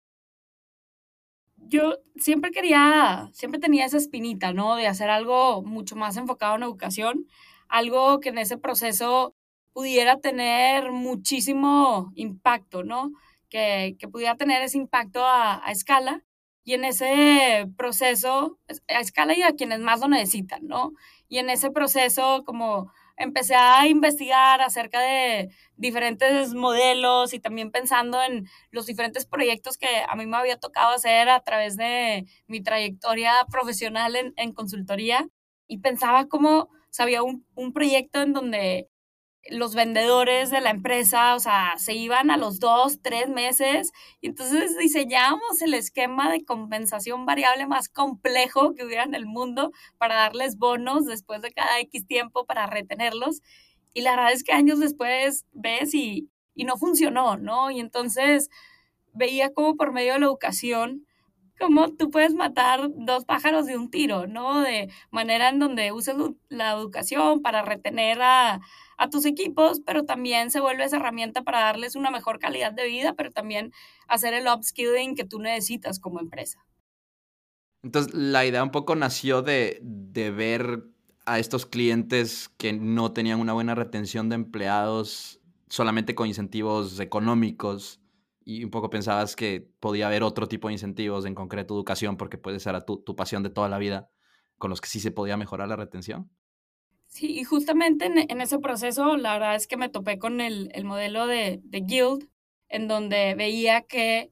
Speaker 1: yo siempre quería, siempre tenía esa espinita, ¿no? De hacer algo mucho más enfocado en educación, algo que en ese proceso pudiera tener muchísimo impacto, ¿no? Que, pudiera tener ese impacto a, escala y en ese proceso, a escala y a quienes más lo necesitan, ¿no? Y en ese proceso como empecé a investigar acerca de diferentes modelos y también pensando en los diferentes proyectos que a mí me había tocado hacer a través de mi trayectoria profesional en, consultoría y pensaba cómo sabía un, un proyecto en donde los vendedores de la empresa, o sea, se iban a los dos, tres meses y entonces diseñamos el esquema de compensación variable más complejo que hubiera en el mundo para darles bonos después de cada X tiempo para retenerlos. Y la verdad es que años después ves y, y no funcionó, ¿no? Y entonces veía como por medio de la educación cómo tú puedes matar dos pájaros de un tiro, ¿no? De manera en donde usas la educación para retener a, a tus equipos, pero también se vuelve esa herramienta para darles una mejor calidad de vida, pero también hacer el upskilling que tú necesitas como empresa.
Speaker 2: Entonces, la idea un poco nació de, de ver a estos clientes que no tenían una buena retención de empleados solamente con incentivos económicos y un poco pensabas que podía haber otro tipo de incentivos, en concreto educación, porque puede ser tu, tu pasión de toda la vida, con los que sí se podía mejorar la retención.
Speaker 1: Sí, y justamente en, ese proceso, la verdad es que me topé con el, modelo de, de, Guild, en donde veía que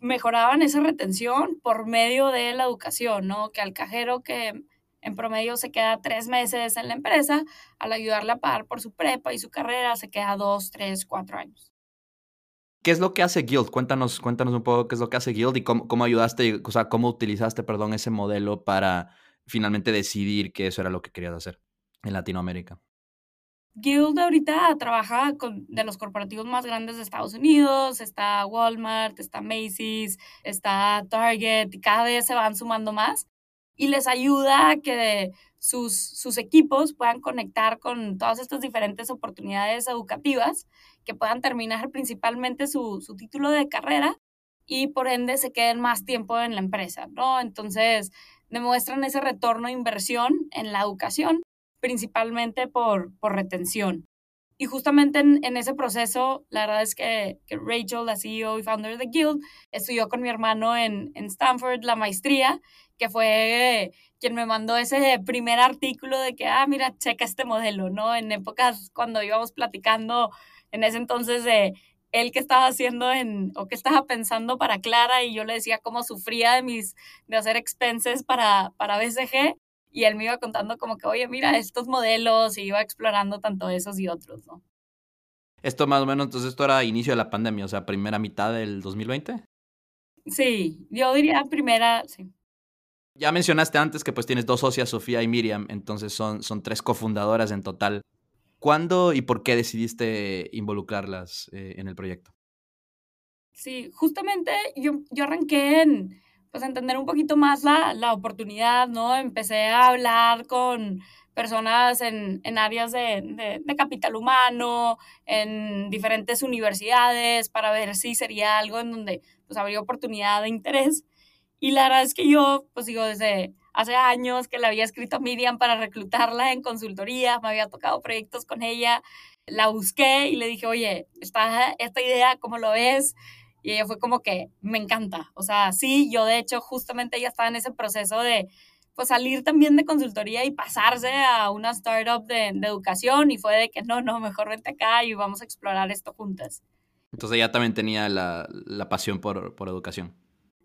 Speaker 1: mejoraban esa retención por medio de la educación, ¿no? Que al cajero que en promedio se queda tres meses en la empresa, al ayudarle a pagar por su prepa y su carrera, se queda dos, tres, cuatro años.
Speaker 2: ¿Qué es lo que hace Guild? Cuéntanos, cuéntanos un poco qué es lo que hace Guild y cómo, cómo ayudaste, o sea, cómo utilizaste, perdón, ese modelo para finalmente decidir que eso era lo que querías hacer en Latinoamérica?
Speaker 1: Guild ahorita trabaja con de los corporativos más grandes de Estados Unidos, está Walmart, está Macy's, está Target, y cada vez se van sumando más y les ayuda a que sus, sus equipos puedan conectar con todas estas diferentes oportunidades educativas, que puedan terminar principalmente su, su título de carrera y por ende se queden más tiempo en la empresa, ¿no? Entonces, demuestran ese retorno de inversión en la educación principalmente por, por retención. Y justamente en, ese proceso, la verdad es que, Rachel, la CEO y founder de Guild, estudió con mi hermano en, en Stanford la maestría, que fue quien me mandó ese primer artículo de que, ah, mira, checa este modelo, ¿no? En épocas cuando íbamos platicando en ese entonces de él que estaba haciendo en, o que estaba pensando para Clara y yo le decía cómo sufría de mis, de hacer expenses para, para BCG y él me iba contando como que, oye, mira estos modelos y iba explorando tanto esos y otros, ¿no?
Speaker 2: Esto más o menos, entonces esto era inicio de la pandemia, o sea, primera mitad del 2020.
Speaker 1: Sí, yo diría primera, sí.
Speaker 2: Ya mencionaste antes que pues tienes dos socias, Sofía y Miriam, entonces son, son tres cofundadoras en total. ¿Cuándo y por qué decidiste involucrarlas eh, en el proyecto?
Speaker 1: Sí, justamente yo, yo arranqué en, pues entender un poquito más la, la oportunidad, ¿no? Empecé a hablar con personas en, en áreas de, de, capital humano, en diferentes universidades, para ver si sería algo en donde pues habría oportunidad de interés. Y la verdad es que yo, pues digo, desde hace años que le había escrito a Miriam para reclutarla en consultoría, me había tocado proyectos con ella, la busqué y le dije, oye, está esta idea, ¿cómo lo ves? Y ella fue como que, me encanta. O sea, sí, yo de hecho justamente ella estaba en ese proceso de pues salir también de consultoría y pasarse a una startup de, de, educación y fue de que no, no, mejor vente acá y vamos a explorar esto juntas.
Speaker 2: Entonces ella también tenía la, la pasión por, por, educación.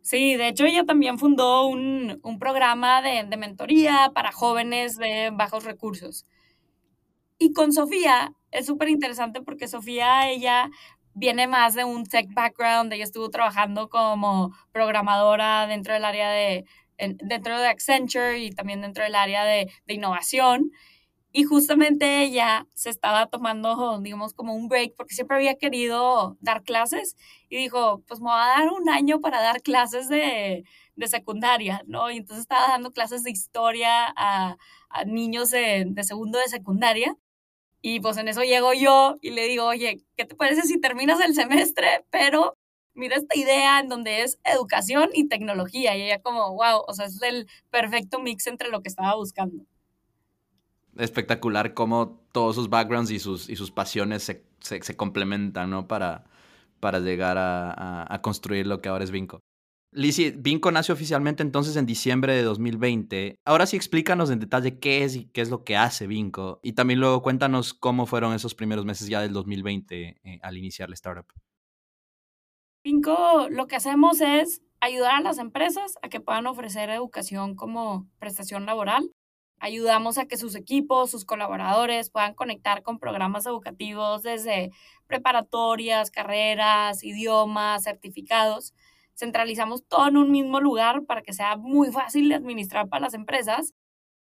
Speaker 1: Sí, de hecho ella también fundó un, un programa de, de mentoría para jóvenes de bajos recursos. Y con Sofía es súper interesante porque Sofía, ella viene más de un tech background, ella estuvo trabajando como programadora dentro del área de dentro de Accenture y también dentro del área de, de innovación. Y justamente ella se estaba tomando, digamos, como un break porque siempre había querido dar clases y dijo, pues me voy a dar un año para dar clases de, de secundaria, ¿no? Y entonces estaba dando clases de historia a, a niños de, de, segundo de secundaria. Y pues en eso llego yo y le digo, oye, ¿qué te parece si terminas el semestre, pero mira esta idea en donde es educación y tecnología. Y ella como, wow, o sea, es el perfecto mix entre lo que estaba buscando.
Speaker 2: Espectacular cómo todos sus backgrounds y sus, y sus pasiones se, se, complementan, ¿no? Para, para llegar a, a, construir lo que ahora es Vinco. Lizzie, Vinco nace oficialmente entonces en diciembre de 2020. Ahora sí explícanos en detalle qué es y qué es lo que hace Vinco. Y también luego cuéntanos cómo fueron esos primeros meses ya del 2020 eh, al iniciar la startup.
Speaker 1: Pinco, lo que hacemos es ayudar a las empresas a que puedan ofrecer educación como prestación laboral. Ayudamos a que sus equipos, sus colaboradores puedan conectar con programas educativos desde preparatorias, carreras, idiomas, certificados. Centralizamos todo en un mismo lugar para que sea muy fácil de administrar para las empresas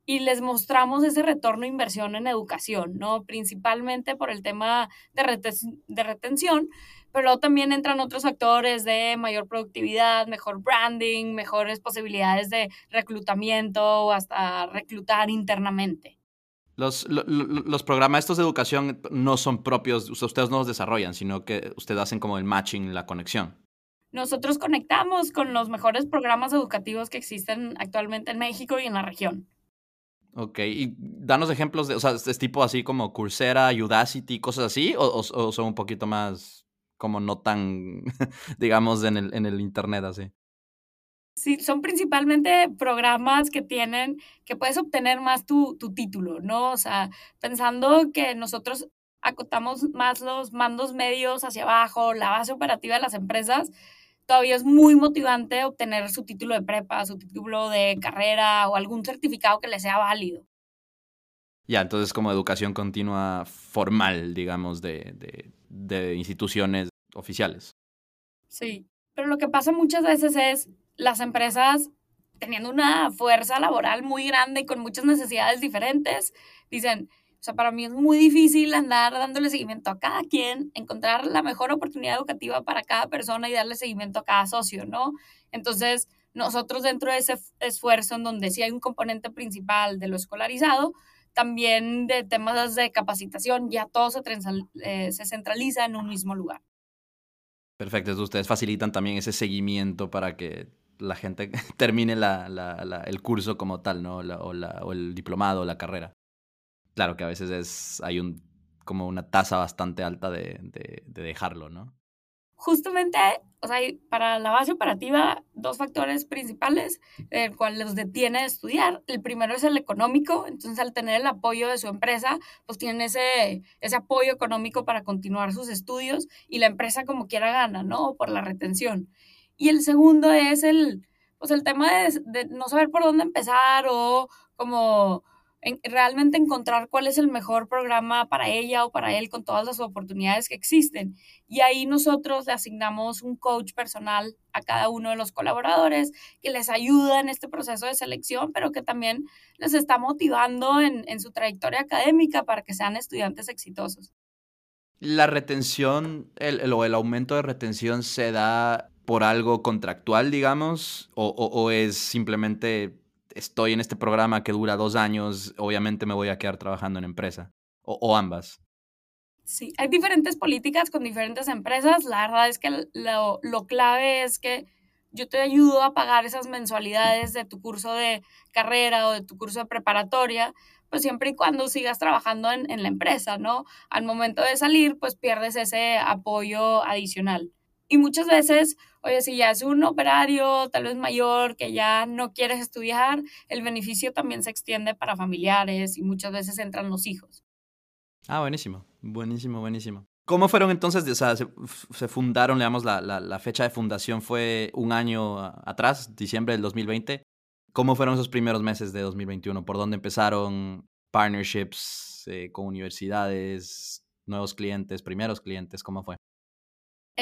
Speaker 1: y les mostramos ese retorno de inversión en educación, ¿no? Principalmente por el tema de, de retención, pero también entran otros factores de mayor productividad, mejor branding, mejores posibilidades de reclutamiento o hasta reclutar internamente.
Speaker 2: Los, los, programas estos de educación no son propios, ustedes no los desarrollan, sino que ustedes hacen como el matching, la conexión.
Speaker 1: Nosotros conectamos con los mejores programas educativos que existen actualmente en México y en la región.
Speaker 2: Ok, y danos ejemplos de, o sea, es tipo así como Coursera, Udacity, cosas así, o, o son un poquito más como no tan, [laughs] digamos, en el, en el Internet así.
Speaker 1: Sí, son principalmente programas que tienen, que puedes obtener más tu, tu título, ¿no? O sea, pensando que nosotros acotamos más los mandos medios hacia abajo, la base operativa de las empresas, todavía es muy motivante obtener su título de prepa, su título de carrera o algún certificado que le sea válido.
Speaker 2: Ya, entonces como educación continua formal, digamos, de, de, de instituciones oficiales.
Speaker 1: Sí, pero lo que pasa muchas veces es las empresas teniendo una fuerza laboral muy grande y con muchas necesidades diferentes, dicen, o sea, para mí es muy difícil andar dándole seguimiento a cada quien, encontrar la mejor oportunidad educativa para cada persona y darle seguimiento a cada socio, ¿no? Entonces, nosotros dentro de ese esfuerzo en donde sí hay un componente principal de lo escolarizado, también de temas de capacitación, ya todo se, eh, centraliza en un mismo lugar.
Speaker 2: Perfecto, entonces ustedes facilitan también ese seguimiento para que la gente [laughs] termine el curso como tal, ¿no? o, o, el diplomado, la carrera. Claro que a veces es, hay un, como una tasa bastante alta de, de, de dejarlo, ¿no?
Speaker 1: justamente, o sea, para la base operativa, dos factores principales, el cual los detiene de estudiar. El primero es el económico, entonces al tener el apoyo de su empresa, pues tienen ese, ese apoyo económico para continuar sus estudios y la empresa como quiera gana, ¿no? Por la retención. Y el segundo es el, pues el tema de, de no saber por dónde empezar o como realmente encontrar cuál es el mejor programa para ella o para él con todas las oportunidades que existen. Y ahí nosotros le asignamos un coach personal a cada uno de los colaboradores que les ayuda en este proceso de selección, pero que también les está motivando en, en su trayectoria académica para que sean estudiantes exitosos.
Speaker 2: La retención el, o el aumento de retención se da por algo contractual, digamos? ¿O, es simplemente estoy en este programa que dura dos años, obviamente me voy a quedar trabajando en empresa? ¿O, ambas?
Speaker 1: Sí, hay diferentes políticas con diferentes empresas. La verdad es que lo, lo clave es que yo te ayudo a pagar esas mensualidades de tu curso de carrera o de tu curso de preparatoria, pues siempre y cuando sigas trabajando en, en, la empresa, ¿no? Al momento de salir, pues pierdes ese apoyo adicional. Y muchas veces, oye, si ya es un operario tal vez mayor que ya no quieres estudiar, el beneficio también se extiende para familiares y muchas veces entran los hijos.
Speaker 2: Ah, buenísimo, buenísimo, buenísimo. ¿Cómo fueron entonces? O sea, se, fundaron, digamos, la, la, fecha de fundación fue un año atrás, diciembre del 2020. ¿Cómo fueron esos primeros meses de 2021? ¿Por dónde empezaron partnerships eh, con universidades, nuevos clientes, primeros clientes? ¿Cómo fue?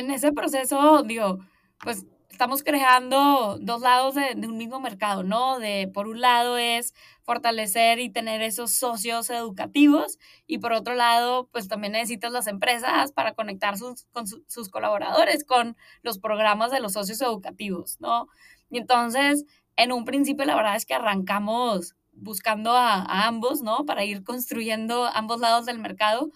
Speaker 1: En ese proceso, digo, pues estamos creando dos lados de, un mismo mercado, ¿no? De por un lado es fortalecer y tener esos socios educativos y por otro lado, pues también necesitas las empresas para conectar sus, con sus colaboradores con los programas de los socios educativos, ¿no? Y entonces, en un principio, la verdad es que arrancamos buscando a, a ambos, ¿no? Para ir construyendo ambos lados del mercado,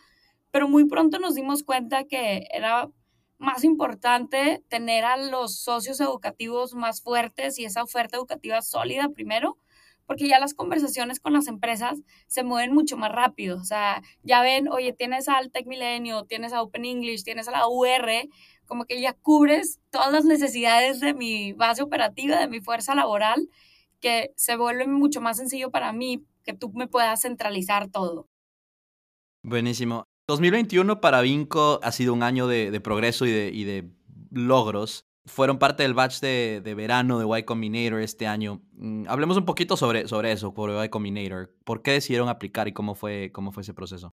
Speaker 1: pero muy pronto nos dimos cuenta que era más importante tener a los socios educativos más fuertes y esa oferta educativa sólida primero, porque ya las conversaciones con las empresas se mueven mucho más rápido. O sea, ya ven, oye, tienes al Tech Milenio, tienes a Open English, tienes a la UR, como que ya cubres todas las necesidades de mi base operativa, de mi fuerza laboral, que se vuelve mucho más sencillo para mí que tú me puedas centralizar todo.
Speaker 2: Buenísimo. 2021 para Vinco ha sido un año de, progreso y de, logros. Fueron parte del batch de, verano de Y Combinator este año. Mm, hablemos un poquito sobre, sobre eso, sobre Y Combinator. ¿Por qué decidieron aplicar y cómo fue, cómo fue ese proceso?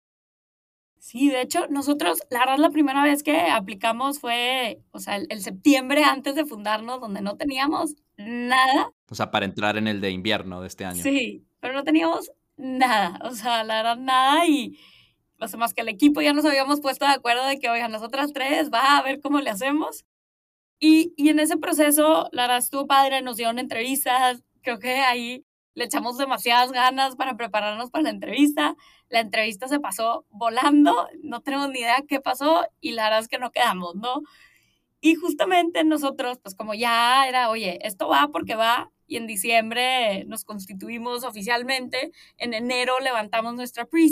Speaker 1: Sí, de hecho, nosotros, la verdad, la primera vez que aplicamos fue, o sea, el, septiembre antes de fundarnos, donde no teníamos nada.
Speaker 2: O sea, para entrar en el de invierno de este año.
Speaker 1: Sí, pero no teníamos nada, o sea, la verdad, nada y los más que el equipo ya nos habíamos puesto de acuerdo de que, oigan, nosotras tres, va a ver cómo le hacemos. Y, y en ese proceso, la verdad estuvo padre, nos dieron entrevistas, creo que ahí le echamos demasiadas ganas para prepararnos para la entrevista. La entrevista se pasó volando, no tenemos ni idea qué pasó y la verdad es que no quedamos, ¿no? Y justamente nosotros, pues como ya era, oye, esto va porque va, y en diciembre nos constituimos oficialmente, en enero levantamos nuestra pre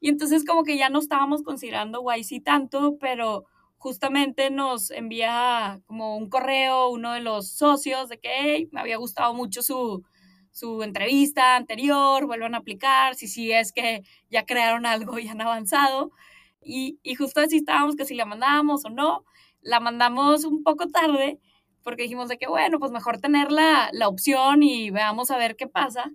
Speaker 1: y entonces como que ya no estábamos considerando YC tanto, pero justamente nos envía como un correo uno de los socios de que me había gustado mucho su, su entrevista anterior, vuelvan a aplicar, si sí es que ya crearon algo y han avanzado. Y, y justo así estábamos que si la mandábamos o no, la mandamos un poco tarde porque dijimos de que bueno, pues mejor tener la opción y veamos a ver qué pasa.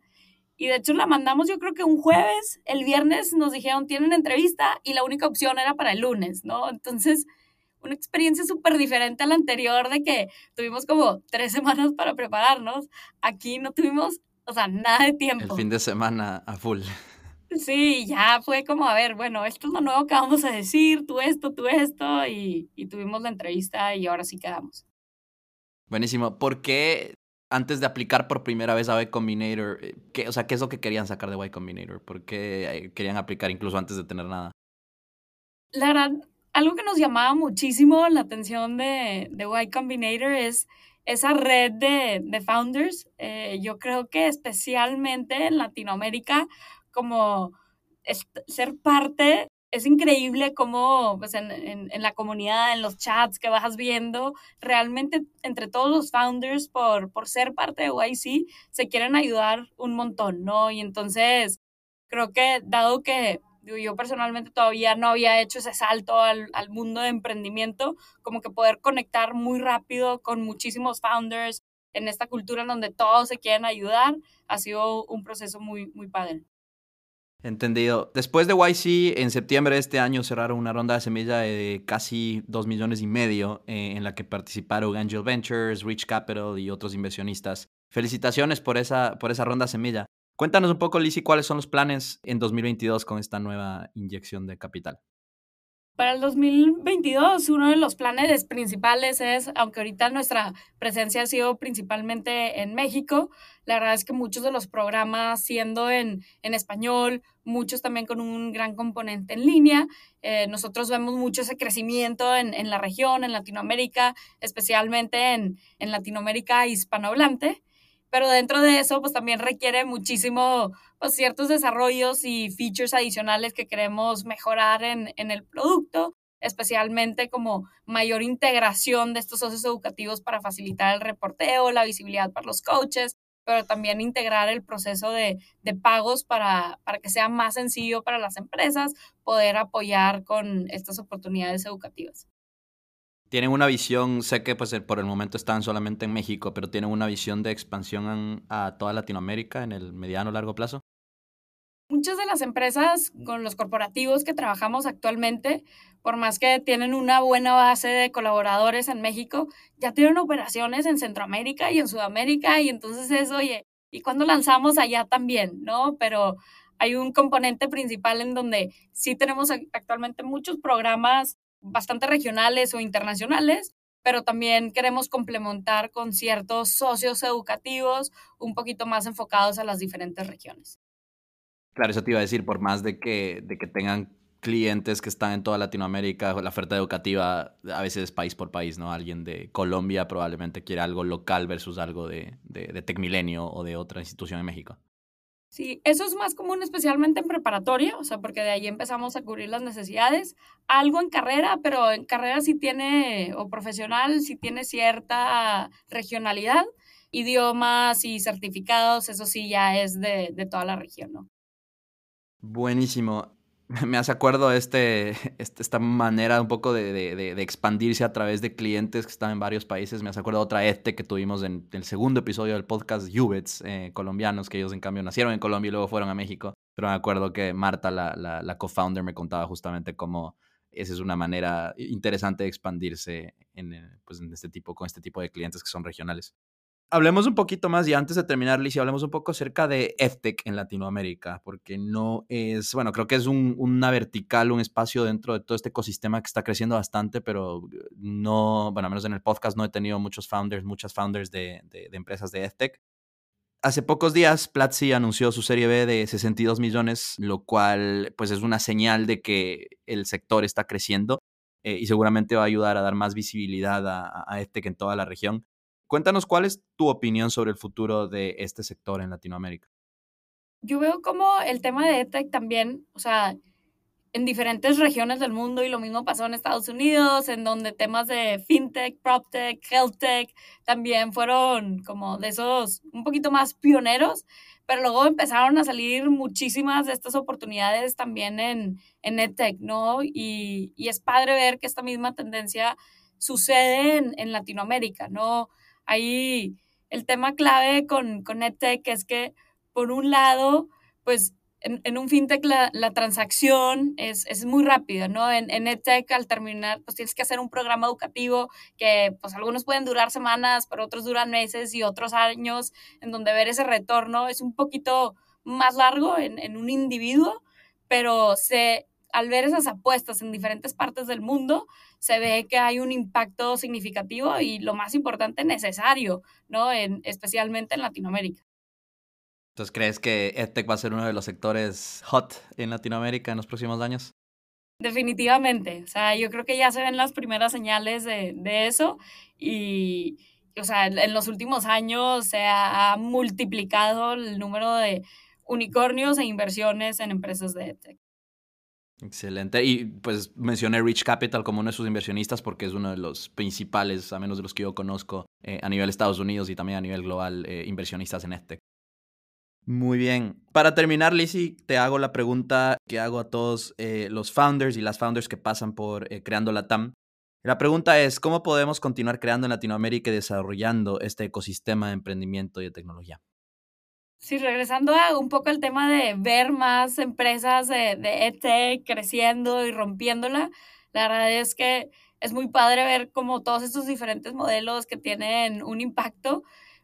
Speaker 1: Y de hecho la mandamos yo creo que un jueves, el viernes nos dijeron tienen entrevista y la única opción era para el lunes, ¿no? Entonces, una experiencia súper diferente a la anterior de que tuvimos como tres semanas para prepararnos. Aquí no tuvimos, o sea, nada de tiempo.
Speaker 2: El fin de semana a full.
Speaker 1: Sí, ya fue como, a ver, bueno, esto es lo nuevo que vamos a decir, tú esto, tú esto, y, y tuvimos la entrevista y ahora sí quedamos.
Speaker 2: Buenísimo. ¿Por qué antes de aplicar por primera vez a Y Combinator, eh, ¿qué, o sea, ¿qué es lo que querían sacar de Y Combinator? ¿Por qué eh, querían aplicar incluso antes de tener nada?
Speaker 1: La verdad, algo que nos llamaba muchísimo la atención de, de Y Combinator es esa red de, de founders. Eh, yo creo que especialmente en Latinoamérica, como ser parte es increíble cómo pues en, en, la comunidad, en los chats que vas viendo, realmente entre todos los founders, por, por ser parte de YC, se quieren ayudar un montón, ¿no? Y entonces, creo que dado que yo personalmente todavía no había hecho ese salto al, al mundo de emprendimiento, como que poder conectar muy rápido con muchísimos founders en esta cultura en donde todos se quieren ayudar, ha sido un proceso muy, muy padre.
Speaker 2: Entendido. Después de YC, en septiembre de este año cerraron una ronda de semilla de casi 2 millones y medio eh, en la que participaron Angel Ventures, Rich Capital y otros inversionistas. Felicitaciones por esa, por esa ronda semilla. Cuéntanos un poco, Lizzie, cuáles son los planes en 2022 con esta nueva inyección de capital.
Speaker 1: Para el 2022, uno de los planes principales es, aunque ahorita nuestra presencia ha sido principalmente en México, la verdad es que muchos de los programas siendo en, en español, muchos también con un gran componente en línea. Eh, nosotros vemos mucho ese crecimiento en, en, la región, en Latinoamérica, especialmente en, en Latinoamérica hispanohablante pero dentro de eso pues también requiere muchísimo pues ciertos desarrollos y features adicionales que queremos mejorar en, en el producto, especialmente como mayor integración de estos socios educativos para facilitar el reporteo, la visibilidad para los coaches, pero también integrar el proceso de, de pagos para, para que sea más sencillo para las empresas poder apoyar con estas oportunidades educativas
Speaker 2: tienen una visión, sé que pues por el momento están solamente en México, pero tienen una visión de expansión a toda Latinoamérica en el mediano largo plazo.
Speaker 1: Muchas de las empresas con los corporativos que trabajamos actualmente, por más que tienen una buena base de colaboradores en México, ya tienen operaciones en Centroamérica y en Sudamérica y entonces es, oye, ¿y cuándo lanzamos allá también? ¿No? Pero hay un componente principal en donde sí tenemos actualmente muchos programas bastante regionales o internacionales, pero también queremos complementar con ciertos socios educativos un poquito más enfocados a las diferentes regiones.
Speaker 2: Claro, eso te iba a decir, por más de que, de que tengan clientes que están en toda Latinoamérica, la oferta educativa a veces es país por país, ¿no? Alguien de Colombia probablemente quiere algo local versus algo de, de, de Tecmilenio o de otra institución en México.
Speaker 1: Sí, eso es más común especialmente en preparatoria, o sea, porque de ahí empezamos a cubrir las necesidades. Algo en carrera, pero en carrera sí tiene, o profesional, sí tiene cierta regionalidad. Idiomas y certificados, eso sí ya es de, de toda la región, ¿no?
Speaker 2: Buenísimo. [laughs] me hace acuerdo este, este, esta manera un poco de, de, expandirse a través de clientes que están en varios países. Me hace acuerdo otra ETE que tuvimos en el segundo episodio del podcast, Ubets, eh, colombianos, que ellos en cambio nacieron en Colombia y luego fueron a México. Pero me acuerdo que Marta, la, la, la co-founder, me contaba justamente cómo esa es una manera interesante de expandirse en, eh, pues, en este tipo, con este tipo de clientes que son regionales hablemos un poquito más y antes de terminar, Lizy, hablemos un poco acerca de EdTech en Latinoamérica, porque no es, bueno, creo que es un, una vertical, un espacio dentro de todo este ecosistema que está creciendo bastante, pero no, bueno, al menos en el podcast no he tenido muchos founders, muchas founders de, de, de empresas de EdTech. Hace pocos días, Platzi anunció su serie B de 62 millones, lo cual pues es una señal de que el sector está creciendo eh, y seguramente va a ayudar a dar más visibilidad a, a EdTech en toda la región. Cuéntanos cuál es tu opinión sobre el futuro de este sector en Latinoamérica.
Speaker 1: Yo veo como el tema de EdTech también, o sea, en diferentes regiones del mundo y lo mismo pasó en Estados Unidos, en donde temas de fintech, proptech, healthtech también fueron como de esos un poquito más pioneros, pero luego empezaron a salir muchísimas de estas oportunidades también en, en EdTech, ¿no? Y, es padre ver que esta misma tendencia sucede en Latinoamérica, ¿no? Ahí el tema clave con, con EdTech es que, por un lado, pues en, un fintech la, transacción es, es, muy rápida, ¿no? En, en EdTech al terminar, pues tienes que hacer un programa educativo que pues algunos pueden durar semanas, pero otros duran meses y otros años, en donde ver ese retorno es un poquito más largo en, en un individuo, pero se, al ver esas apuestas en diferentes partes del mundo, se ve que hay un impacto significativo y lo más importante, necesario, ¿no? En, especialmente en Latinoamérica.
Speaker 2: Entonces, ¿crees que EdTech va a ser uno de los sectores hot en Latinoamérica en los próximos años?
Speaker 1: Definitivamente. O sea, yo creo que ya se ven las primeras señales de, de eso y, o sea, en los últimos años se ha multiplicado el número de unicornios e inversiones en empresas de EdTech.
Speaker 2: Excelente. Y pues mencioné Rich Capital como uno de sus inversionistas porque es uno de los principales, a menos de los que yo conozco, eh, a nivel Estados Unidos y también a nivel global, eh, inversionistas en este. Muy bien. Para terminar, Lizzie, te hago la pregunta que hago a todos eh, los founders y las founders que pasan por Creando la TAM. La pregunta es, ¿cómo podemos continuar creando en Latinoamérica y desarrollando este ecosistema de emprendimiento y de tecnología?
Speaker 1: Sí, regresando a un poco el tema de ver más empresas de, de EdTech creciendo y rompiéndola, la verdad es que es muy padre ver como todos estos diferentes modelos que tienen un impacto,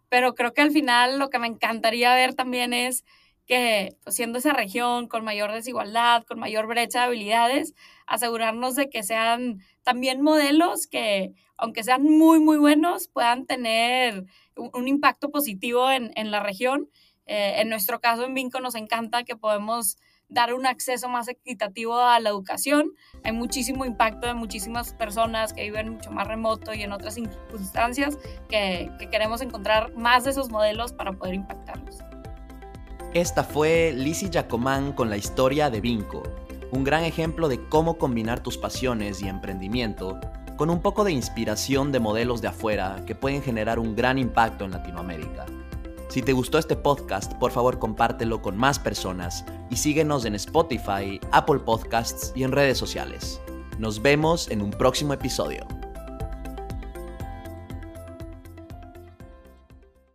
Speaker 1: pero creo que al final lo que me encantaría ver también es que pues, siendo esa región con mayor desigualdad, con mayor brecha de habilidades, asegurarnos de que sean también modelos que, aunque sean muy, muy buenos, puedan tener un, impacto positivo en, en la región. Eh, en nuestro caso, en Vinco, nos encanta que podemos dar un acceso más equitativo a la educación. Hay muchísimo impacto de muchísimas personas que viven mucho más remoto y en otras circunstancias que, que queremos encontrar más de esos modelos para poder impactarlos.
Speaker 2: Esta fue Lizzie Jacomán con la historia de Vinco, un gran ejemplo de cómo combinar tus pasiones y emprendimiento con un poco de inspiración de modelos de afuera que pueden generar un gran impacto en Latinoamérica. Si te gustó este podcast, por favor compártelo con más personas y síguenos en Spotify, Apple Podcasts y en redes sociales. Nos vemos en un próximo episodio.